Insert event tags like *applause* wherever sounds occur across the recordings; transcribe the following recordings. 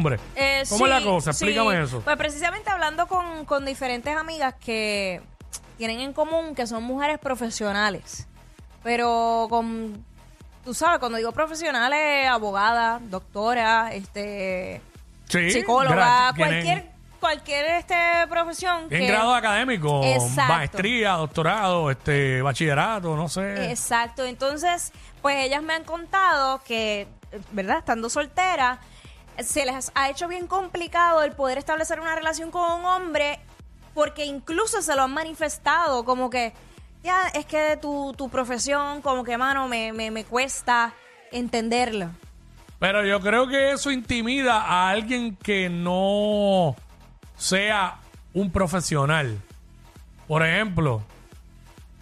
hombre. Eh, ¿Cómo es la cosa? sí. Explícame eso. Pues precisamente hablando con, con diferentes amigas que tienen en común que son mujeres profesionales. Pero con, tú sabes, cuando digo profesionales, abogada, doctora, este, Sí, psicóloga, tienen- cualquier, cualquier este profesión En que... grado académico, Exacto. maestría, doctorado, este, bachillerato, no sé. Exacto, entonces, pues ellas me han contado que, ¿verdad? Estando soltera, se les ha hecho bien complicado el poder establecer una relación con un hombre porque incluso se lo han manifestado como que, ya, es que tu, tu profesión, como que, mano, me, me, me cuesta entenderlo. Pero yo creo que eso intimida a alguien que no sea un profesional. Por ejemplo,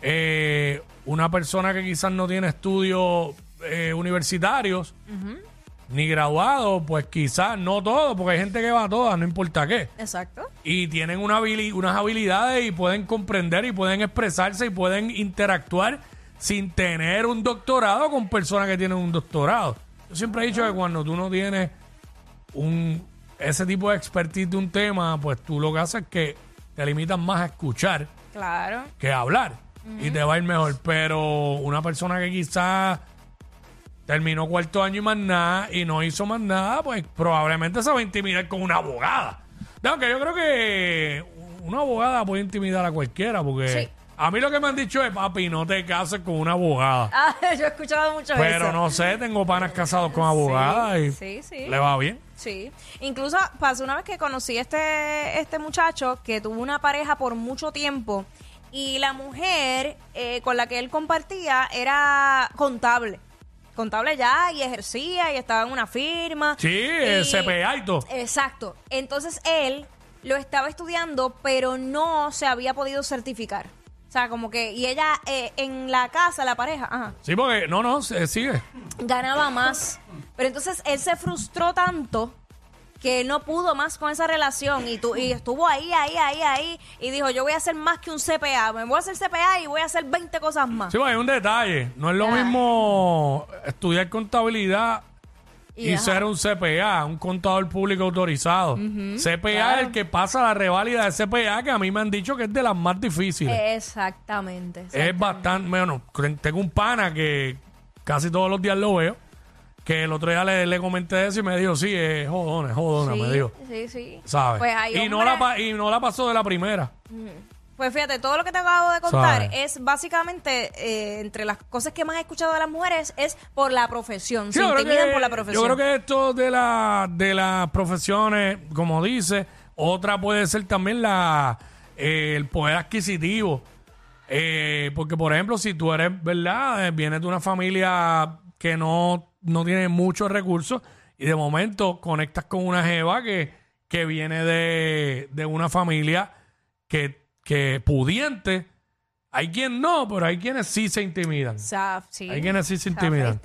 eh, una persona que quizás no tiene estudios eh, universitarios ni graduado, pues quizás no todo, porque hay gente que va a todas, no importa qué. Exacto. y tienen una habili- unas habilidades y pueden comprender y pueden expresarse y pueden interactuar sin tener un doctorado con personas que tienen un doctorado. Yo siempre he dicho que cuando tú no tienes un ese tipo de expertise de un tema, pues tú lo que haces es que te limitas más a escuchar Claro. que a hablar y te va a ir mejor. Pero una persona que quizás terminó cuarto año y más nada y no hizo más nada, pues probablemente se va a intimidar con una abogada. Aunque yo creo que una abogada puede intimidar a cualquiera porque Sí. a mí lo que me han dicho es, papi, no te cases con una abogada. *laughs* Ah, yo he escuchado mucho Pero eso. no sé, tengo panas casados con abogadas y sí, sí. le va bien. Sí, incluso pasó una vez que conocí a este, este muchacho que tuvo una pareja por mucho tiempo y la mujer eh, con la que él compartía era contable. Contable ya y ejercía y estaba en una firma. Sí, el Y- CPA y todo. Exacto. Entonces él lo estaba estudiando, pero no se había podido certificar. O sea, como que, y ella eh, en la casa, la pareja, ajá, Sí, porque no, no, se- sigue. ganaba más. Pero entonces él se frustró tanto que no pudo más con esa relación y, tu, y estuvo ahí, ahí, ahí, ahí y dijo, yo voy a hacer más que un CPA, me voy a hacer CPA y voy a hacer 20 cosas más. Sí, pues, hay un detalle. No es lo mismo estudiar contabilidad y, ser un CPA, un contador público autorizado. CPA claro. es el que pasa la reválida de CPA, que a mí me han dicho que es de las más difíciles. Exactamente. es bastante, bueno, tengo un pana que casi todos los días lo veo, que el otro día le, le comenté eso y me dijo, sí, es jodona, es jodona, Sí, me dijo. sí, sí. ¿Sabes? Pues hay y, no la, pa- y no la pasó de la primera. Pues fíjate, todo lo que te acabo de contar Sabe. es básicamente eh, entre las cosas que más he escuchado de las mujeres es por la profesión. Sí, se yo creo intimidan que- por la profesión. Yo creo que esto de, la, de las profesiones, como dice, otra puede ser también la eh, el poder adquisitivo. Eh, porque, por ejemplo, si tú eres, ¿verdad? Eh, vienes de una familia que no, no tiene muchos recursos y de momento conectas con una jeva que, que viene de, de una familia que, que pudiente. Hay quien no, pero hay quienes sí se intimidan. Sí. Hay quienes sí se intimidan.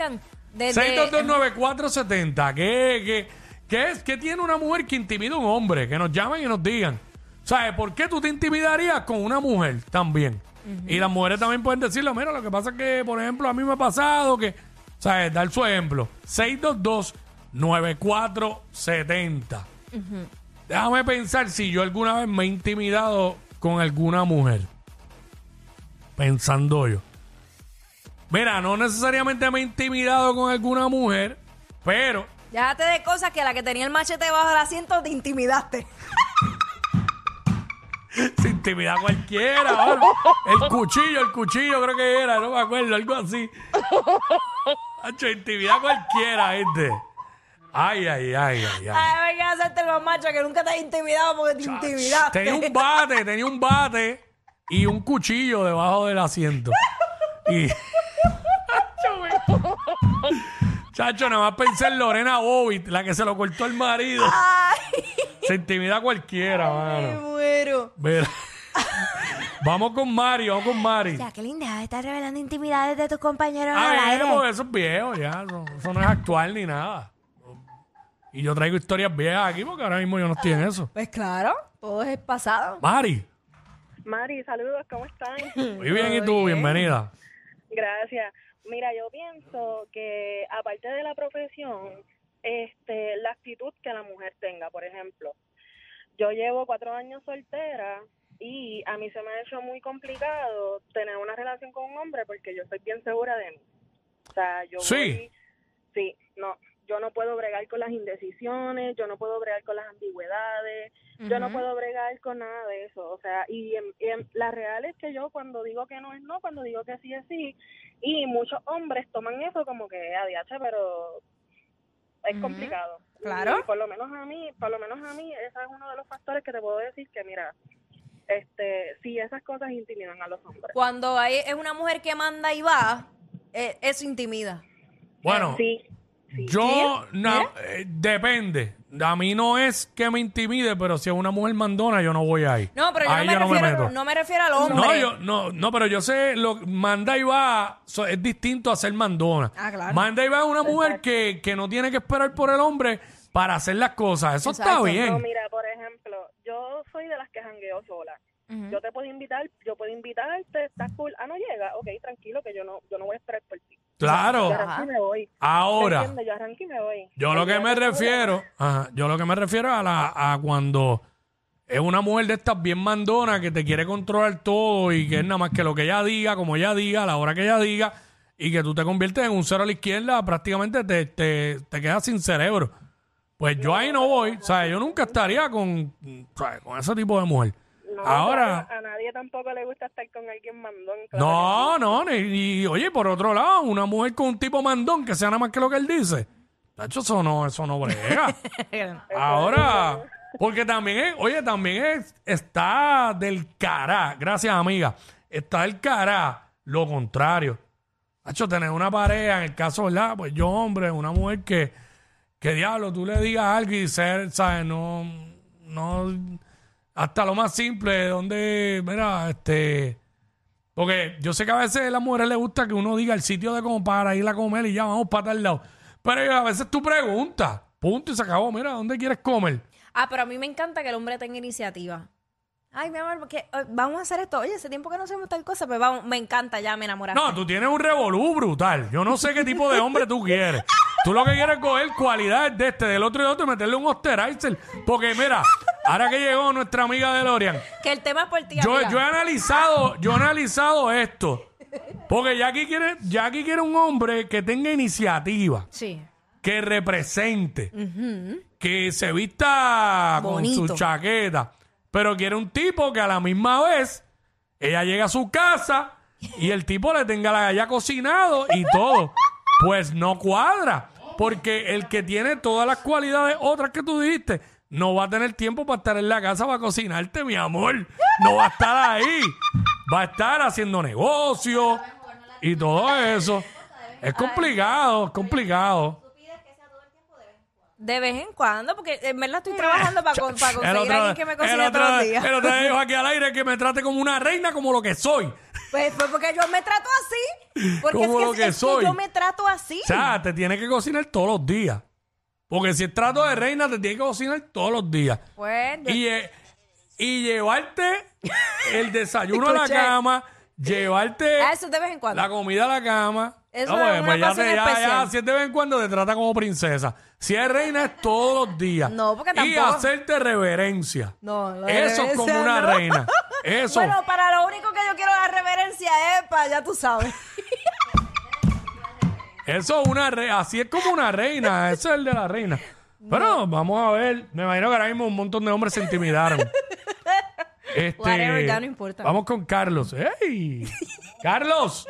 Desde- 6229470. ¿Qué, qué, qué es? ¿Qué tiene una mujer que intimida a un hombre? Que nos llamen y nos digan. ¿Sabes? ¿Por qué tú te intimidarías con una mujer también? Y las mujeres también pueden decirlo. Mira, lo que pasa es que, por ejemplo, a mí me ha pasado que... ¿Sabes? Dar su ejemplo. 6229470. Déjame pensar si yo alguna vez me he intimidado con alguna mujer. Pensando yo. Mira, no necesariamente me he intimidado con alguna mujer, pero Déjate de cosas que la que tenía el machete bajo el asiento te intimidaste. *laughs* se intimida a cualquiera. El cuchillo, el cuchillo creo que era, no me acuerdo, algo así. Hacho, intimida a cualquiera, gente. Ay, ay, ay, ay, ay. Ay, venga a hacerte los machos que nunca te has intimidado porque te intimidaste. Tenía un bate, tenía un bate y un cuchillo debajo del asiento. Y. Chacho, nada más pensé en Lorena Bobbitt, la que se lo cortó el marido. Ay, Se intimida a cualquiera, me mano. muero. Mira. Vamos con Mari, vamos con Mari. Jacqueline, deja de estar revelando intimidades de tus compañeros Ah, al bien, aire. porque eso es viejo ya. Eso, eso no es actual ni nada. Y yo traigo historias viejas aquí porque ahora mismo yo no estoy en eso. Pues claro, todo es pasado. Mari, Mari, saludos, ¿cómo están? *laughs* muy bien, ¿y tú? Bienvenida. Gracias. Mira, yo pienso que aparte de la profesión, este, la actitud que la mujer tenga. Por ejemplo, yo llevo cuatro años soltera y a mí se me ha hecho muy complicado tener una relación con un hombre porque yo estoy bien segura de mí. O sea, yo Sí. voy- sí, no, yo no puedo bregar con las indecisiones, yo no puedo bregar con las ambigüedades, yo no puedo bregar con nada de eso. O sea, y, en- y en- la real es que yo cuando digo que no es no, cuando digo que sí es sí, y muchos hombres toman eso como que adiache, pero es complicado. Claro. Y por lo menos a mí, por lo menos a mí, ese es uno de los factores que te puedo decir que mira, este, sí esas cosas intimidan a los hombres. Cuando hay, es una mujer que manda y va, eh, eso intimida. Bueno, Sí. sí. yo no, eh, depende. A mí no es que me intimide, pero si es una mujer mandona, yo no voy ahí. No, pero yo Ahí no me, yo refiero, meto. no me refiero al hombre. No, yo, no, no, pero yo sé, lo, manda y va so- es distinto a ser mandona. Ah, claro. Manda y va es una mujer que, que no tiene que esperar por el hombre para hacer las cosas. Eso está bien. No, mira, por soy de las que jangueo sola. Yo te puedo invitar, yo puedo invitarte, estás cool. Ah, no llega, ok, tranquilo, que yo no, yo no voy a esperar por ti. Claro. Yo arranco y me voy. ¿Me Ahora? Yo arranco y me voy. yo lo que me refiero, ajá, yo lo que me refiero a la, a cuando es una mujer de estas bien mandona que te quiere controlar todo y que es nada más que lo que ella diga, como ella diga, a la hora que ella diga, y que tú te conviertes en un cero a la izquierda, prácticamente te, te, te quedas sin cerebro. Pues yo ahí no voy, o sea, yo nunca estaría con, ¿sabes? con ese tipo de mujer. No, Ahora, a nadie tampoco le gusta estar con alguien mandón. claro no, no, ni, ni- oye, por otro lado, una mujer con un tipo mandón que sea nada más que lo que él dice. Tacho, eso no, eso no brega. *laughs* Ahora, porque también es, oye, también es, está del cará, gracias amiga, está del cará lo contrario. Hacho, tener una pareja, en el caso, ¿verdad? Pues yo, hombre, una mujer que, que diablo, tú le digas algo y ser, ¿sabes? No, no, hasta lo más simple, donde, mira, este, porque yo sé que a veces a las mujeres les gusta que uno diga el sitio de como para ir a comer y ya vamos para tal lado. Pero a veces tú preguntas, punto y se acabó, mira, ¿dónde quieres comer? Ah, pero a mí me encanta que el hombre tenga iniciativa. Ay, mi amor, porque eh, vamos a hacer esto. Oye, hace tiempo que no hacemos tal cosa, pues vamos, me encanta, ya me enamoraste. No, tú tienes un revolú brutal. Yo no sé qué tipo de hombre tú quieres. *laughs* Tú lo que quieres es coger cualidades de este, del otro y del otro y meterle un osterizer. Porque mira, ahora que llegó nuestra amiga de Lorian, Que el tema es por ti, yo, amiga. yo he analizado, yo he analizado esto. Porque Jackie quiere, Jackie quiere un hombre que tenga iniciativa, Sí. que represente, que se vista con Bonito. su chaqueta, pero quiere un tipo que a la misma vez ella llega a su casa y el tipo le tenga la ya cocinado y todo. Pues no cuadra, porque el que tiene todas las cualidades otras que tú dijiste, no va a tener tiempo para estar en la casa para cocinarte, mi amor. No va a estar ahí. Va a estar haciendo negocio y todo eso. Es complicado, es complicado. De vez en cuando, porque en verdad estoy trabajando para, con- para El conseguir a alguien que me el cocine otro- todos los días. El otro día dijo aquí al aire que me trate como una reina, como lo que soy. Pues fue porque yo me trato así. Porque Como es, lo que, es soy. yo me trato así. O sea, te tiene que cocinar todos los días. Porque si es trato de reina, te tiene que cocinar todos los días. Pues, yo- Y, eh, y llevarte el desayuno a la cama, llevarte a eso de vez en cuando. la comida a la cama. Eso No, es una pues ya, te, ya, especial. ya, si es de vez en cuando te trata como princesa. Si es reina es todos los días. No, porque Y tampoco- hacerte reverencia. No, lo de Eso es como una no. reina. Eso. Bueno, para lo único que yo quiero dar reverencia es para, ya tú sabes. Eso es una re así es como una reina, ese es el de la reina. Pero vamos a ver, me imagino que ahora mismo un montón de hombres se intimidaron. *laughs* Este, Whatever, ya no importa. Vamos con Carlos. ¡Ey! Carlos.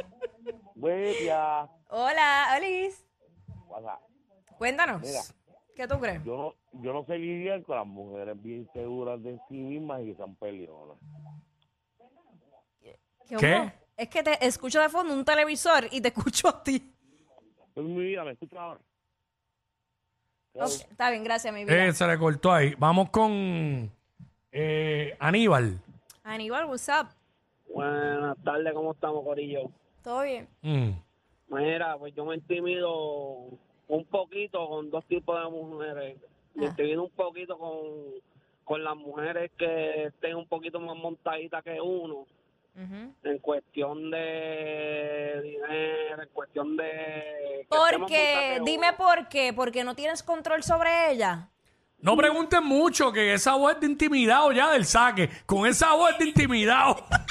Buen día. Hola. Hola. Cuéntanos. Mira. ¿Qué tú crees? Yo no, yo no sé lidiar con las mujeres bien seguras de sí mismas y que son peleonas. ¿Qué? hubo? Es que te escucho de fondo un televisor y te *laughs* escucho a ti. Pues mi vida, ¿me escuchas ahora? Está bien, gracias, mi vida. Eh, se le cortó ahí. Vamos con eh, Aníbal. Aníbal, what's up? Buenas tardes, ¿cómo estamos, Corillo? ¿Todo bien? Mm. Mira, pues yo me intimido un poquito con dos tipos de mujeres. Me Ah. intimido un poquito con, con las mujeres que estén un poquito más montaditas que uno en cuestión de dinero, en cuestión de... Porque, dime por qué, porque no tienes control sobre ella. No pregunten mucho, que esa voz es de intimidado ya del saque. Con esa voz de intimidado. *laughs*